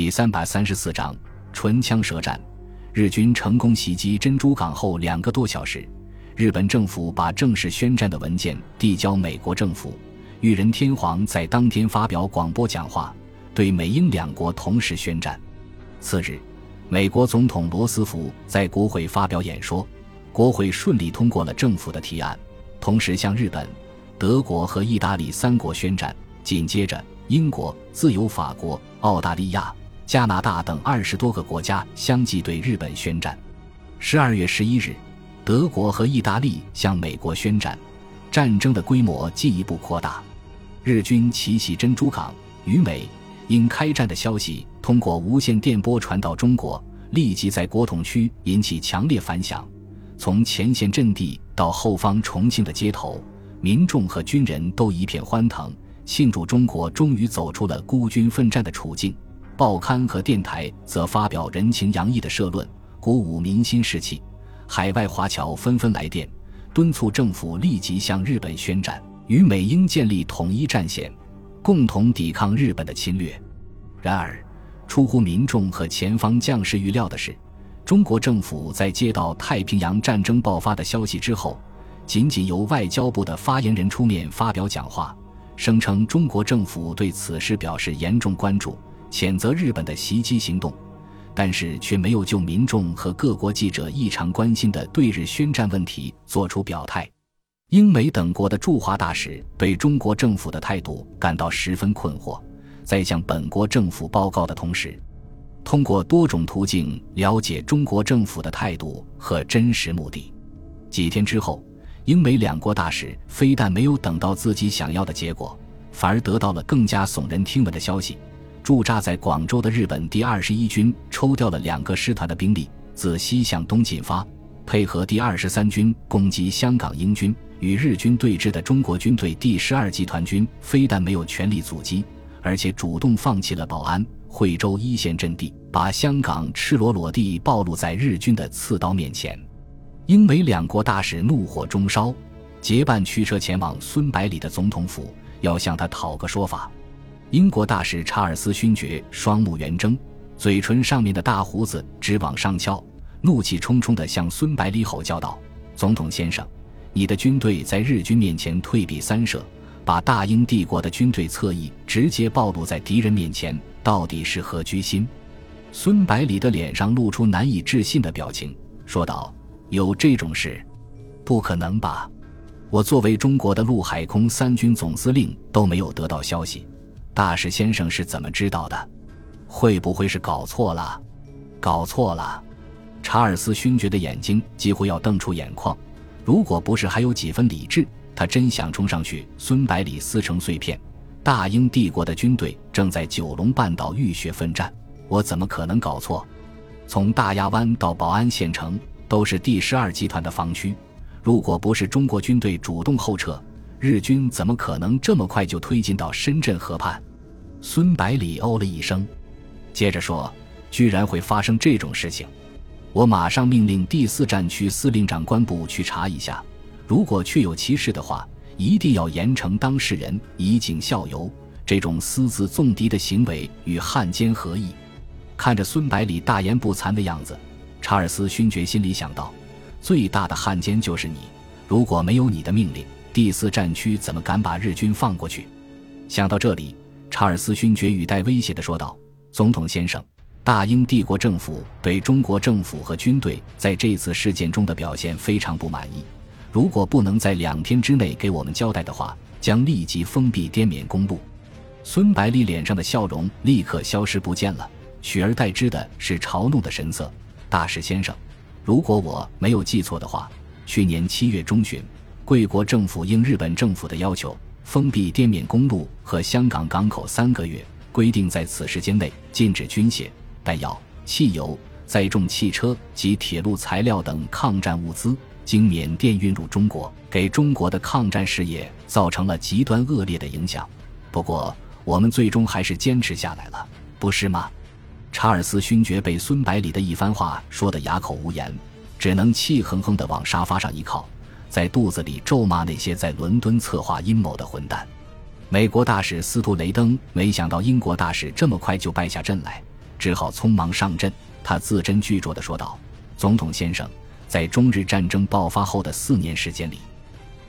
第三百三十四章唇枪舌战。日军成功袭击珍珠港后两个多小时，日本政府把正式宣战的文件递交美国政府。裕仁天皇在当天发表广播讲话，对美英两国同时宣战。次日，美国总统罗斯福在国会发表演说，国会顺利通过了政府的提案，同时向日本、德国和意大利三国宣战。紧接着，英国、自由法国、澳大利亚、加拿大等二十多个国家相继对日本宣战。十二月十一日，德国和意大利向美国宣战，战争的规模进一步扩大。日军奇袭珍珠港，与美、因开战的消息通过无线电波传到中国，立即在国统区引起强烈反响。从前线阵地到后方重庆的街头，民众和军人都一片欢腾，庆祝中国终于走出了孤军奋战的处境。报刊和电台则发表人情洋溢的社论，鼓舞民心士气。海外华侨纷纷来电，敦促政府立即向日本宣战。与美英建立统一战线，共同抵抗日本的侵略。然而，出乎民众和前方将士预料的是，中国政府在接到太平洋战争爆发的消息之后，仅仅由外交部的发言人出面发表讲话，声称中国政府对此事表示严重关注，谴责日本的袭击行动，但是却没有就民众和各国记者异常关心的对日宣战问题作出表态。英美等国的驻华大使对中国政府的态度感到十分困惑，在向本国政府报告的同时，通过多种途径了解中国政府的态度和真实目的。几天之后，英美两国大使非但没有等到自己想要的结果，反而得到了更加耸人听闻的消息：驻扎在广州的日本第二十一军抽调了两个师团的兵力，自西向东进发，配合第二十三军攻击香港英军。与日军对峙的中国军队第十二集团军非但没有全力阻击，而且主动放弃了保安、惠州一线阵地，把香港赤裸裸地暴露在日军的刺刀面前。英美两国大使怒火中烧，结伴驱车前往孙百里的总统府，要向他讨个说法。英国大使查尔斯勋爵双目圆睁，嘴唇上面的大胡子直往上翘，怒气冲冲地向孙百里吼叫道：“总统先生！”你的军队在日军面前退避三舍，把大英帝国的军队侧翼直接暴露在敌人面前，到底是何居心？孙百里的脸上露出难以置信的表情，说道：“有这种事？不可能吧！我作为中国的陆海空三军总司令都没有得到消息，大使先生是怎么知道的？会不会是搞错了？搞错了！”查尔斯勋爵的眼睛几乎要瞪出眼眶。如果不是还有几分理智，他真想冲上去。孙百里撕成碎片。大英帝国的军队正在九龙半岛浴血奋战，我怎么可能搞错？从大亚湾到宝安县城都是第十二集团的防区，如果不是中国军队主动后撤，日军怎么可能这么快就推进到深圳河畔？孙百里哦了一声，接着说：“居然会发生这种事情！”我马上命令第四战区司令长官部去查一下，如果确有其事的话，一定要严惩当事人，以儆效尤。这种私自纵敌的行为与汉奸何异？看着孙百里大言不惭的样子，查尔斯勋爵心里想到：最大的汉奸就是你。如果没有你的命令，第四战区怎么敢把日军放过去？想到这里，查尔斯勋爵语带威胁地说道：“总统先生。”大英帝国政府对中国政府和军队在这次事件中的表现非常不满意。如果不能在两天之内给我们交代的话，将立即封闭滇缅公路。孙百里脸上的笑容立刻消失不见了，取而代之的是嘲弄的神色。大使先生，如果我没有记错的话，去年七月中旬，贵国政府应日本政府的要求，封闭滇缅公路和香港港口三个月，规定在此时间内禁止军械。弹药、汽油、载重汽车及铁路材料等抗战物资经缅甸运入中国，给中国的抗战事业造成了极端恶劣的影响。不过，我们最终还是坚持下来了，不是吗？查尔斯勋爵被孙百里的一番话说得哑口无言，只能气哼哼地往沙发上一靠，在肚子里咒骂那些在伦敦策划阴谋的混蛋。美国大使司徒雷登没想到英国大使这么快就败下阵来。只好匆忙上阵。他字斟句酌地说道：“总统先生，在中日战争爆发后的四年时间里，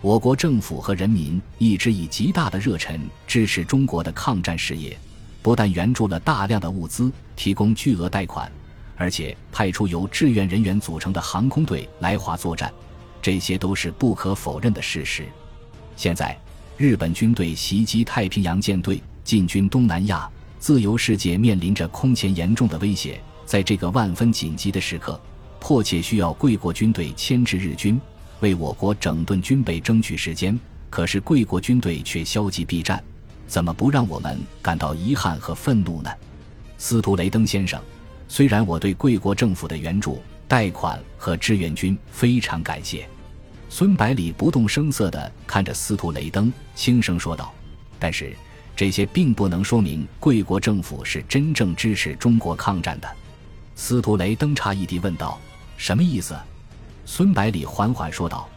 我国政府和人民一直以极大的热忱支持中国的抗战事业，不但援助了大量的物资，提供巨额贷款，而且派出由志愿人员组成的航空队来华作战，这些都是不可否认的事实。现在，日本军队袭击太平洋舰队，进军东南亚，自由世界面临着空前严重的威胁。”在这个万分紧急的时刻，迫切需要贵国军队牵制日军，为我国整顿军备争取时间。可是贵国军队却消极避战，怎么不让我们感到遗憾和愤怒呢？司徒雷登先生，虽然我对贵国政府的援助、贷款和志愿军非常感谢，孙百里不动声色地看着司徒雷登，轻声说道：“但是这些并不能说明贵国政府是真正支持中国抗战的。”司徒雷登诧异地问道：“什么意思？”孙百里缓缓说道：“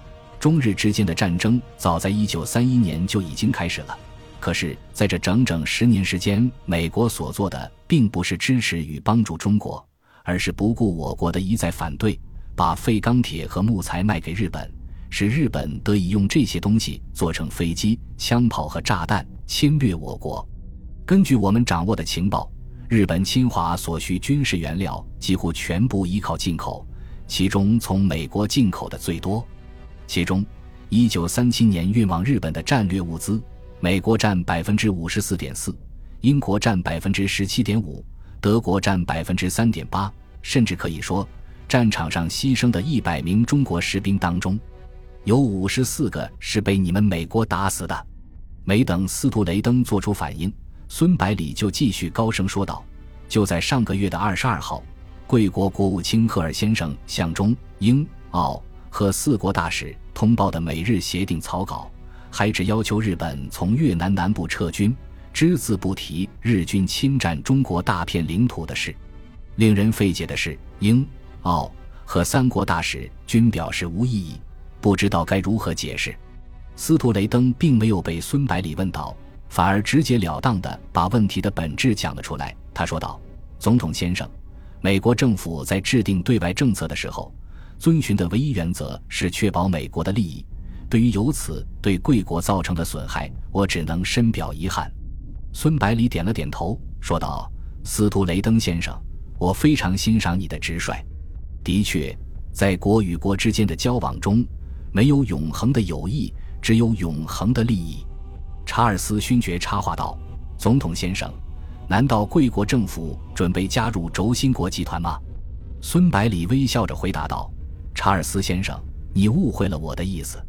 中日之间的战争早在1931年就已经开始了，可是在这整整十年时间，美国所做的并不是支持与帮助中国，而是不顾我国的一再反对，把废钢铁和木材卖给日本，使日本得以用这些东西做成飞机、枪炮和炸弹，侵略我国。根据我们掌握的情报。”日本侵华所需军事原料几乎全部依靠进口，其中从美国进口的最多。其中，1937年运往日本的战略物资，美国占百分之五十四点四，英国占百分之十七点五，德国占百分之三点八。甚至可以说，战场上牺牲的一百名中国士兵当中，有五十四个是被你们美国打死的。没等司徒雷登做出反应。孙百里就继续高声说道：“就在上个月的二十二号，贵国国务卿赫尔先生向中、英、澳和四国大使通报的美日协定草稿，还只要求日本从越南南部撤军，只字不提日军侵占中国大片领土的事。令人费解的是，英、澳和三国大使均表示无异议，不知道该如何解释。”司徒雷登并没有被孙百里问到。反而直截了当地把问题的本质讲了出来。他说道：“总统先生，美国政府在制定对外政策的时候，遵循的唯一原则是确保美国的利益。对于由此对贵国造成的损害，我只能深表遗憾。”孙百里点了点头，说道：“司徒雷登先生，我非常欣赏你的直率。的确，在国与国之间的交往中，没有永恒的友谊，只有永恒的利益。”查尔斯勋爵插话道：“总统先生，难道贵国政府准备加入轴心国集团吗？”孙百里微笑着回答道：“查尔斯先生，你误会了我的意思。”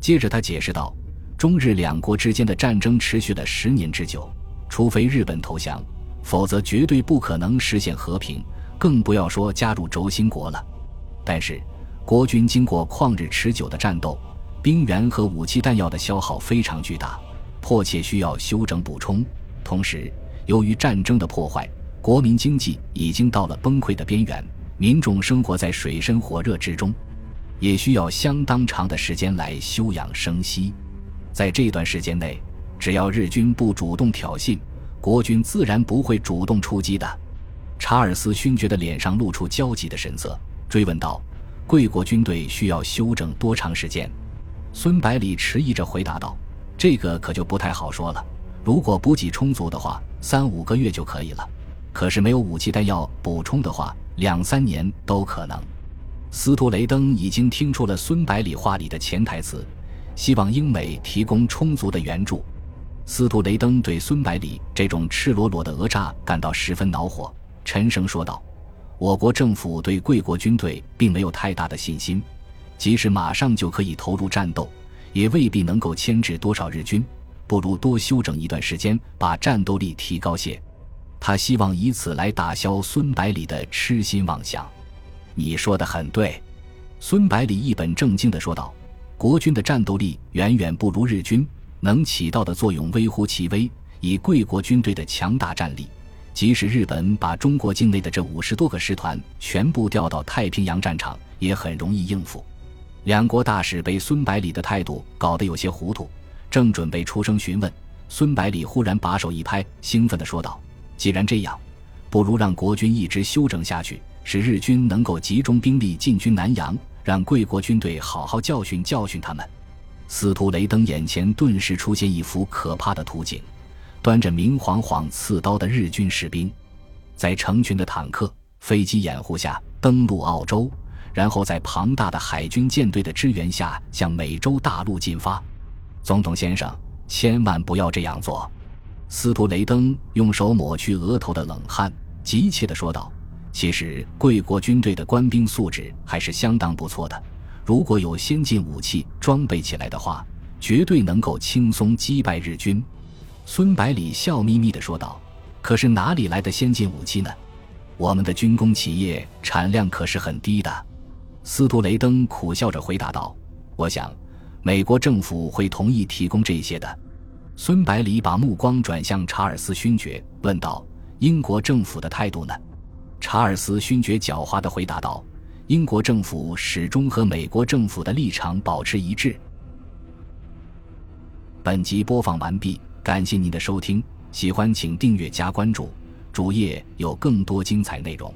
接着他解释道：“中日两国之间的战争持续了十年之久，除非日本投降，否则绝对不可能实现和平，更不要说加入轴心国了。但是，国军经过旷日持久的战斗，兵员和武器弹药的消耗非常巨大。”迫切需要休整补充，同时，由于战争的破坏，国民经济已经到了崩溃的边缘，民众生活在水深火热之中，也需要相当长的时间来休养生息。在这段时间内，只要日军不主动挑衅，国军自然不会主动出击的。查尔斯勋爵的脸上露出焦急的神色，追问道：“贵国军队需要休整多长时间？”孙百里迟疑着回答道。这个可就不太好说了。如果补给充足的话，三五个月就可以了；可是没有武器弹药补充的话，两三年都可能。司徒雷登已经听出了孙百里话里的潜台词，希望英美提供充足的援助。司徒雷登对孙百里这种赤裸裸的讹诈感到十分恼火，沉声说道：“我国政府对贵国军队并没有太大的信心，即使马上就可以投入战斗。”也未必能够牵制多少日军，不如多休整一段时间，把战斗力提高些。他希望以此来打消孙百里的痴心妄想。你说的很对，孙百里一本正经地说道：“国军的战斗力远远不如日军，能起到的作用微乎其微。以贵国军队的强大战力，即使日本把中国境内的这五十多个师团全部调到太平洋战场，也很容易应付。”两国大使被孙百里的态度搞得有些糊涂，正准备出声询问，孙百里忽然把手一拍，兴奋地说道：“既然这样，不如让国军一直休整下去，使日军能够集中兵力进军南洋，让贵国军队好好教训教训他们。司徒雷登眼前顿时出现一幅可怕的图景：端着明晃晃刺刀的日军士兵，在成群的坦克、飞机掩护下登陆澳洲，然后在庞大的海军舰队的支援下向美洲大陆进发。总统先生，千万不要这样做！司徒雷登用手抹去额头的冷汗，急切地说道：“其实贵国军队的官兵素质还是相当不错的。”如果有先进武器装备起来的话，绝对能够轻松击败日军。”孙百里笑眯眯地说道。“可是哪里来的先进武器呢？我们的军工企业产量可是很低的。”斯图雷登苦笑着回答道。“我想，美国政府会同意提供这些的。”孙百里把目光转向查尔斯勋爵，问道：“英国政府的态度呢？”查尔斯勋爵狡猾地回答道。英国政府始终和美国政府的立场保持一致。本集播放完毕，感谢您的收听，喜欢请订阅加关注，主页有更多精彩内容。